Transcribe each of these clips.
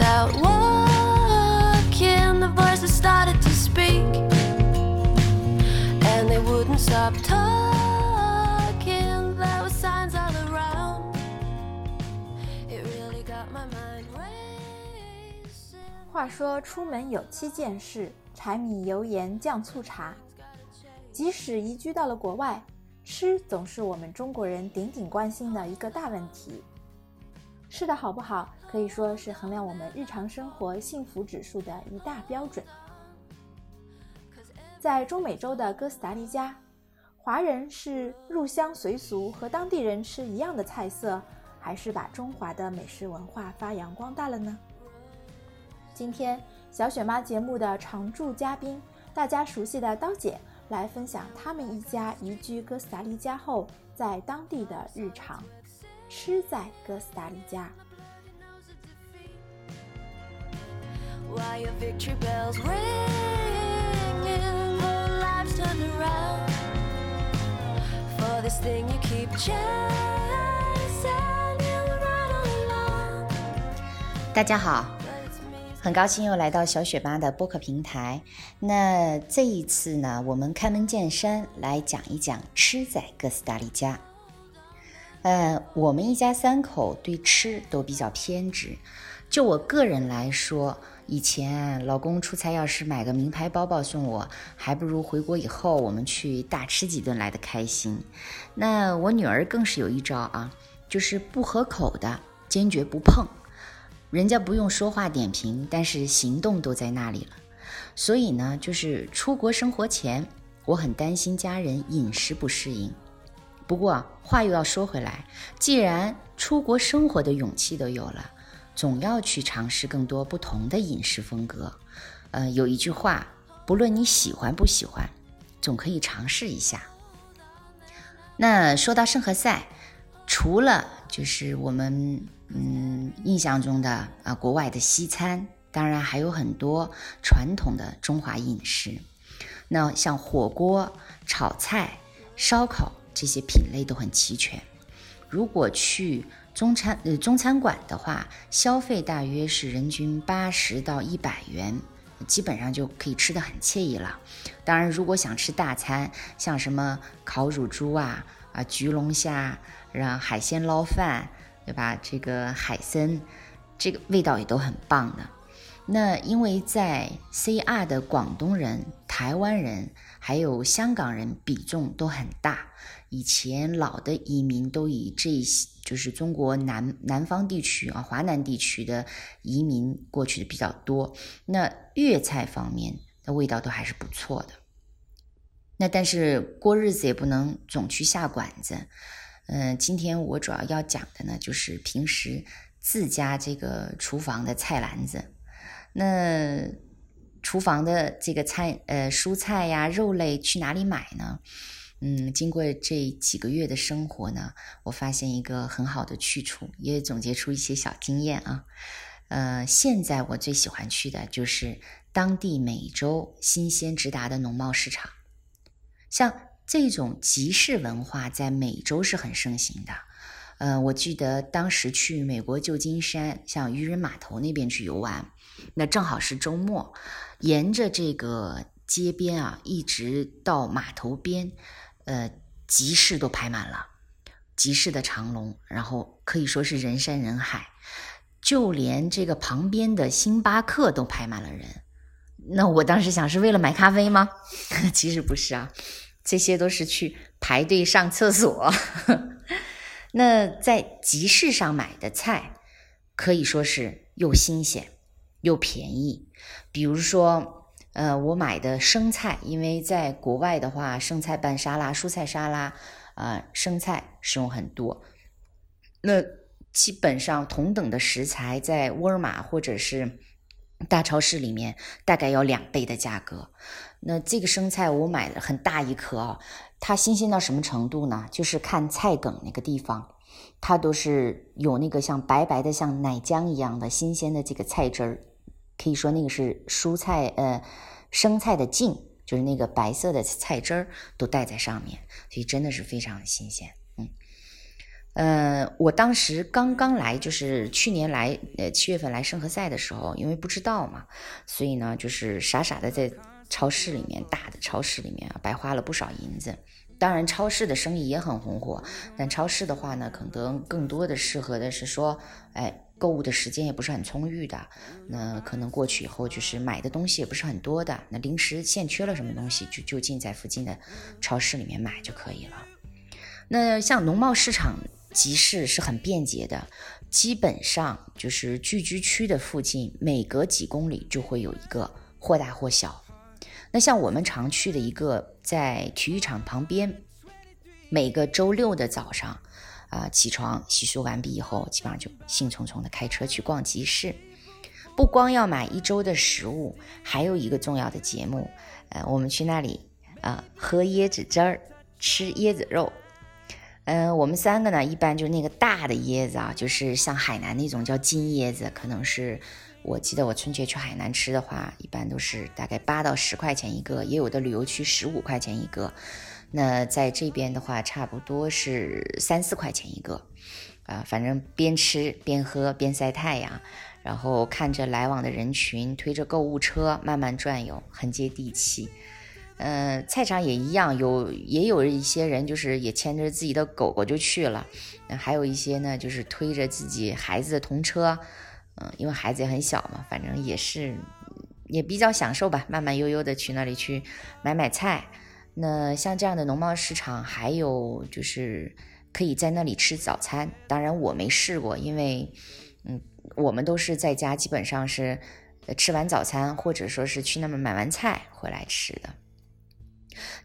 out walking, the voices started to speak. And they wouldn't stop talking, there were signs all around. It really got my mind racing. 话说出门有七件事，柴米油盐酱醋茶。即使移居到了国外，吃总是我们中国人顶顶关心的一个大问题。吃的好不好，可以说是衡量我们日常生活幸福指数的一大标准。在中美洲的哥斯达黎加，华人是入乡随俗，和当地人吃一样的菜色，还是把中华的美食文化发扬光大了呢？今天小雪妈节目的常驻嘉宾，大家熟悉的刀姐来分享他们一家移居哥斯达黎加后在当地的日常。吃在哥斯达黎加。Why your victory bells ringing, the lives turned around for this thing you keep chasing. You all along, 大家好.很高兴又来到小雪妈的播客平台。那这一次呢，我们开门见山来讲一讲吃在哥斯达黎加。呃，我们一家三口对吃都比较偏执。就我个人来说，以前老公出差要是买个名牌包包送我，还不如回国以后我们去大吃几顿来的开心。那我女儿更是有一招啊，就是不合口的坚决不碰。人家不用说话点评，但是行动都在那里了。所以呢，就是出国生活前，我很担心家人饮食不适应。不过话又要说回来，既然出国生活的勇气都有了，总要去尝试更多不同的饮食风格。呃，有一句话，不论你喜欢不喜欢，总可以尝试一下。那说到圣何塞，除了就是我们嗯印象中的啊国外的西餐，当然还有很多传统的中华饮食。那像火锅、炒菜、烧烤这些品类都很齐全。如果去中餐呃中餐馆的话，消费大约是人均八十到一百元，基本上就可以吃得很惬意了。当然，如果想吃大餐，像什么烤乳猪啊啊焗龙虾，然后海鲜捞饭，对吧？这个海参，这个味道也都很棒的。那因为在 CR 的广东人、台湾人还有香港人比重都很大，以前老的移民都以这些就是中国南南方地区啊华南地区的移民过去的比较多。那粤菜方面的味道都还是不错的。那但是过日子也不能总去下馆子。嗯、今天我主要要讲的呢，就是平时自家这个厨房的菜篮子。那厨房的这个菜，呃，蔬菜呀、肉类去哪里买呢？嗯，经过这几个月的生活呢，我发现一个很好的去处，也总结出一些小经验啊。呃，现在我最喜欢去的就是当地每周新鲜直达的农贸市场。像这种集市文化在美洲是很盛行的。呃，我记得当时去美国旧金山，像渔人码头那边去游玩，那正好是周末，沿着这个街边啊，一直到码头边，呃，集市都排满了，集市的长龙，然后可以说是人山人海，就连这个旁边的星巴克都排满了人。那我当时想是为了买咖啡吗？其实不是啊，这些都是去排队上厕所。那在集市上买的菜，可以说是又新鲜又便宜。比如说，呃，我买的生菜，因为在国外的话，生菜拌沙拉、蔬菜沙拉，啊、生菜使用很多。那基本上同等的食材，在沃尔玛或者是大超市里面，大概要两倍的价格。那这个生菜我买了很大一颗啊，它新鲜到什么程度呢？就是看菜梗那个地方，它都是有那个像白白的像奶浆一样的新鲜的这个菜汁儿，可以说那个是蔬菜呃生菜的茎，就是那个白色的菜汁儿都带在上面，所以真的是非常新鲜。嗯，呃，我当时刚刚来，就是去年来，呃，七月份来圣何塞的时候，因为不知道嘛，所以呢，就是傻傻的在超市里面，大的超市里面啊，白花了不少银子。当然，超市的生意也很红火，但超市的话呢，可能更多的适合的是说，哎，购物的时间也不是很充裕的，那可能过去以后就是买的东西也不是很多的，那临时欠缺了什么东西，就就近在附近的超市里面买就可以了。那像农贸市场。集市是很便捷的，基本上就是聚居区的附近，每隔几公里就会有一个，或大或小。那像我们常去的一个，在体育场旁边，每个周六的早上，啊，起床洗漱完毕以后，基本上就兴冲冲的开车去逛集市。不光要买一周的食物，还有一个重要的节目，呃，我们去那里啊，喝椰子汁儿，吃椰子肉。嗯，我们三个呢，一般就是那个大的椰子啊，就是像海南那种叫金椰子，可能是我记得我春节去海南吃的话，一般都是大概八到十块钱一个，也有的旅游区十五块钱一个。那在这边的话，差不多是三四块钱一个，啊，反正边吃边喝边晒太阳，然后看着来往的人群，推着购物车慢慢转悠，很接地气。嗯，菜场也一样，有也有一些人就是也牵着自己的狗狗就去了，还有一些呢就是推着自己孩子的童车，嗯，因为孩子也很小嘛，反正也是也比较享受吧，慢慢悠悠的去那里去买买菜。那像这样的农贸市场，还有就是可以在那里吃早餐，当然我没试过，因为嗯，我们都是在家，基本上是吃完早餐或者说是去那么买完菜回来吃的。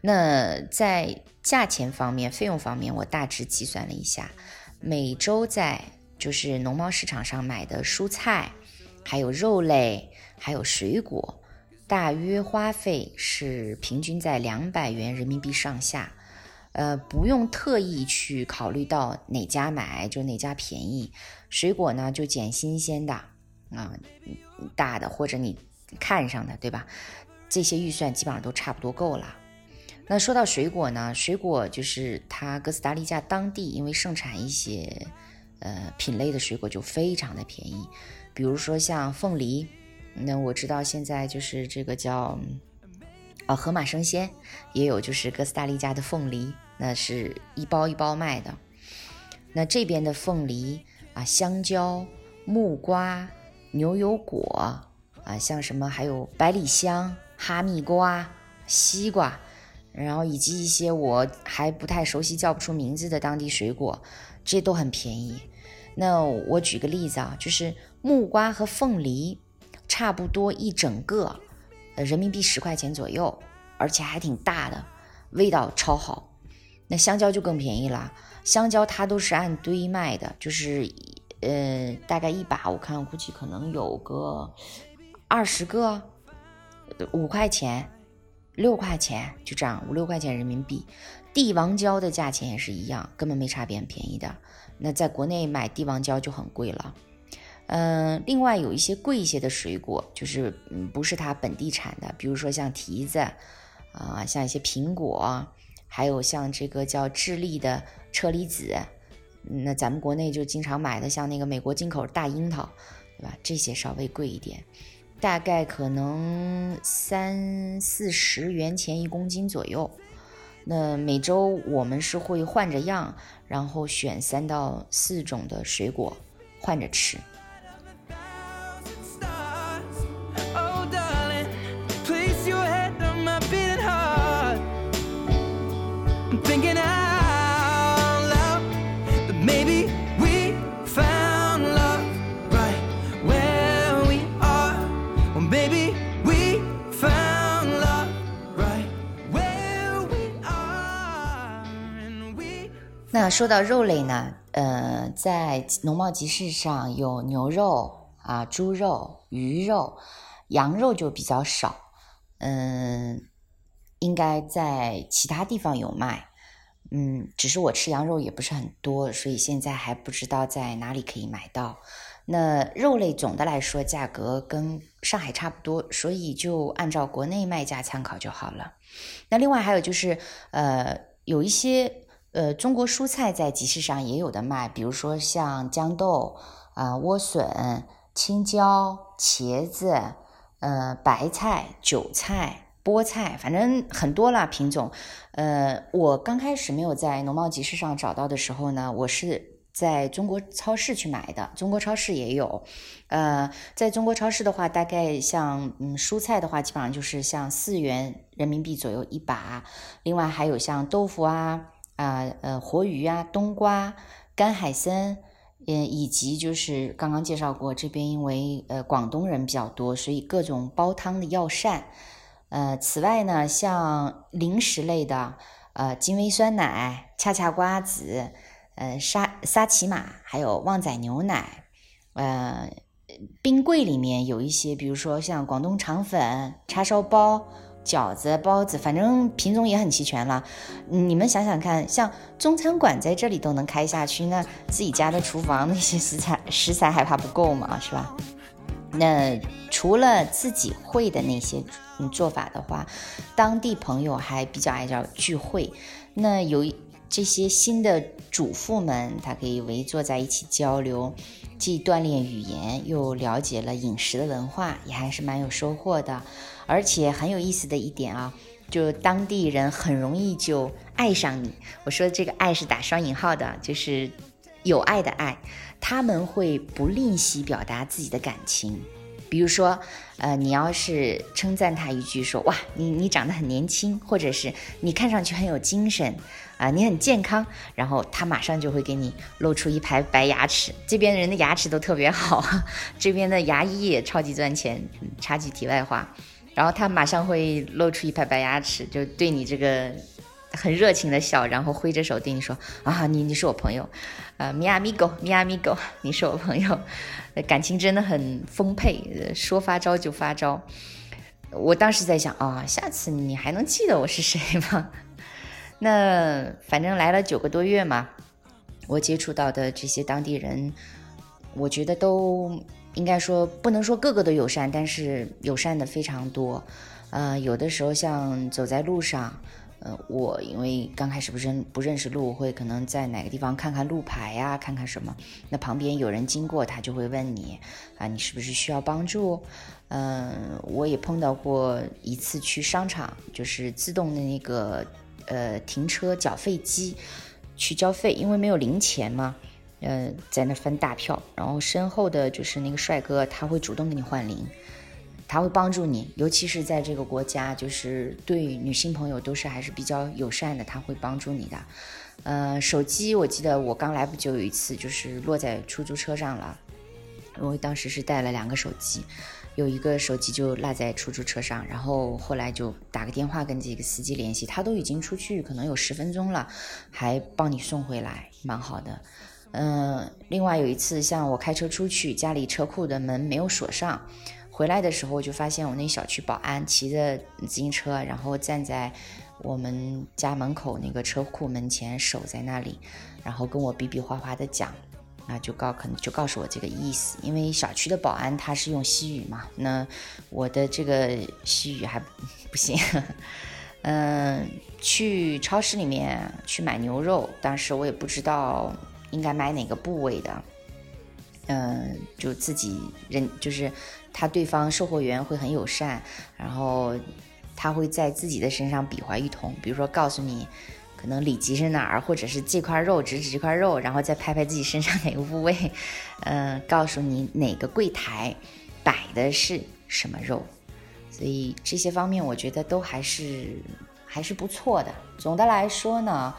那在价钱方面、费用方面，我大致计算了一下，每周在就是农贸市场上买的蔬菜，还有肉类，还有水果，大约花费是平均在两百元人民币上下。呃，不用特意去考虑到哪家买就哪家便宜，水果呢就捡新鲜的啊，大的或者你看上的，对吧？这些预算基本上都差不多够了。那说到水果呢，水果就是它哥斯达黎加当地因为盛产一些呃品类的水果就非常的便宜，比如说像凤梨，那我知道现在就是这个叫啊河马生鲜，也有就是哥斯达黎加的凤梨，那是一包一包卖的。那这边的凤梨啊、香蕉、木瓜、牛油果啊，像什么还有百里香、哈密瓜、西瓜。然后以及一些我还不太熟悉、叫不出名字的当地水果，这都很便宜。那我举个例子啊，就是木瓜和凤梨，差不多一整个，呃，人民币十块钱左右，而且还挺大的，味道超好。那香蕉就更便宜了，香蕉它都是按堆卖的，就是呃，大概一把，我看估计可能有个二十个，五块钱。六块钱就这样，五六块钱人民币。帝王蕉的价钱也是一样，根本没差别，便宜的。那在国内买帝王蕉就很贵了。嗯，另外有一些贵一些的水果，就是嗯不是它本地产的，比如说像提子啊，像一些苹果，还有像这个叫智利的车厘子。那咱们国内就经常买的，像那个美国进口大樱桃，对吧？这些稍微贵一点。大概可能三四十元钱一公斤左右。那每周我们是会换着样，然后选三到四种的水果换着吃。那说到肉类呢，呃，在农贸集市上有牛肉啊、猪肉、鱼肉、羊肉就比较少，嗯，应该在其他地方有卖，嗯，只是我吃羊肉也不是很多，所以现在还不知道在哪里可以买到。那肉类总的来说价格跟上海差不多，所以就按照国内卖价参考就好了。那另外还有就是，呃，有一些。呃，中国蔬菜在集市上也有的卖，比如说像豇豆啊、莴笋、青椒、茄子、呃白菜、韭菜、菠菜，反正很多啦品种。呃，我刚开始没有在农贸集市上找到的时候呢，我是在中国超市去买的，中国超市也有。呃，在中国超市的话，大概像嗯蔬菜的话，基本上就是像四元人民币左右一把，另外还有像豆腐啊。啊，呃，活鱼啊，冬瓜、干海参，嗯，以及就是刚刚介绍过，这边因为呃广东人比较多，所以各种煲汤的药膳。呃，此外呢，像零食类的，呃，金威酸奶、恰恰瓜子，呃，沙沙琪玛，还有旺仔牛奶。呃，冰柜里面有一些，比如说像广东肠粉、叉烧包。饺子、包子，反正品种也很齐全了。你们想想看，像中餐馆在这里都能开下去，那自己家的厨房那些食材食材还怕不够吗？是吧？那除了自己会的那些做法的话，当地朋友还比较爱叫聚会。那有这些新的主妇们，她可以围坐在一起交流，既锻炼语言，又了解了饮食的文化，也还是蛮有收获的。而且很有意思的一点啊，就当地人很容易就爱上你。我说这个“爱”是打双引号的，就是有爱的爱。他们会不吝惜表达自己的感情。比如说，呃，你要是称赞他一句，说“哇，你你长得很年轻”，或者是“你看上去很有精神啊，你很健康”，然后他马上就会给你露出一排白牙齿。这边人的牙齿都特别好，这边的牙医也超级赚钱。插句题外话。然后他马上会露出一排白牙齿，就对你这个很热情的笑，然后挥着手对你说：“啊，你你是我朋友，呃，米亚米狗，米亚米狗，你是我朋友，感情真的很丰沛，说发招就发招。”我当时在想啊，下次你还能记得我是谁吗？那反正来了九个多月嘛，我接触到的这些当地人，我觉得都。应该说不能说个个都友善，但是友善的非常多。呃，有的时候像走在路上，呃，我因为刚开始不认不认识路，会可能在哪个地方看看路牌呀，看看什么。那旁边有人经过，他就会问你啊，你是不是需要帮助？嗯，我也碰到过一次去商场，就是自动的那个呃停车缴费机去交费，因为没有零钱嘛。呃，在那分大票，然后身后的就是那个帅哥，他会主动给你换零，他会帮助你，尤其是在这个国家，就是对女性朋友都是还是比较友善的，他会帮助你的。呃，手机我记得我刚来不久有一次就是落在出租车上了，我当时是带了两个手机，有一个手机就落在出租车上，然后后来就打个电话跟这个司机联系，他都已经出去可能有十分钟了，还帮你送回来，蛮好的。嗯，另外有一次，像我开车出去，家里车库的门没有锁上，回来的时候就发现我那小区保安骑着自行车，然后站在我们家门口那个车库门前守在那里，然后跟我比比划划的讲，那就告可能就告诉我这个意思，因为小区的保安他是用西语嘛，那我的这个西语还不行。嗯，去超市里面去买牛肉，当时我也不知道。应该买哪个部位的？嗯，就自己人，就是他对方售货员会很友善，然后他会在自己的身上比划一通，比如说告诉你可能里脊是哪儿，或者是这块肉指指这块肉，然后再拍拍自己身上哪个部位，嗯，告诉你哪个柜台摆的是什么肉，所以这些方面我觉得都还是还是不错的。总的来说呢，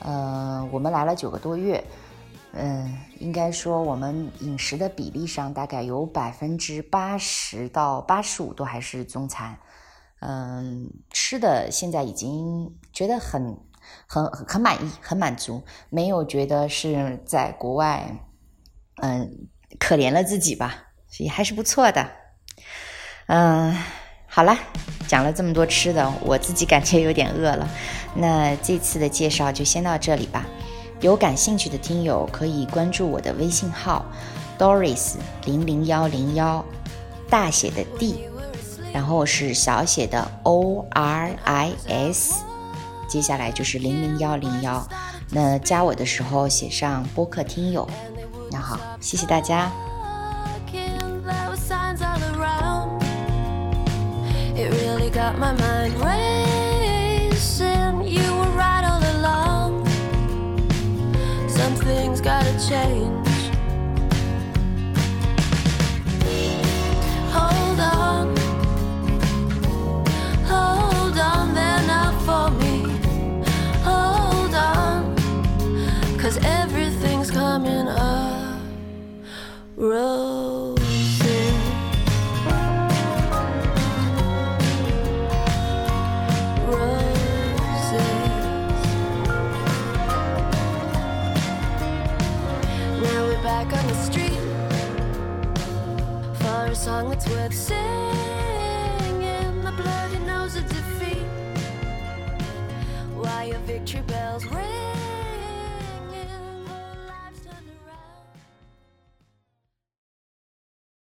呃，我们来了九个多月。嗯，应该说我们饮食的比例上，大概有百分之八十到八十五都还是中餐。嗯，吃的现在已经觉得很、很、很满意，很满足，没有觉得是在国外，嗯，可怜了自己吧，所以还是不错的。嗯，好了，讲了这么多吃的，我自己感觉有点饿了。那这次的介绍就先到这里吧。有感兴趣的听友可以关注我的微信号 doris 零零幺零幺大写的 d 然后是小写的 oris 接下来就是零零幺零幺那加我的时候写上播客听友那好谢谢大家。It really got my mind right song that's worth singing. The bloody nose of defeat. Why your victory bells ring?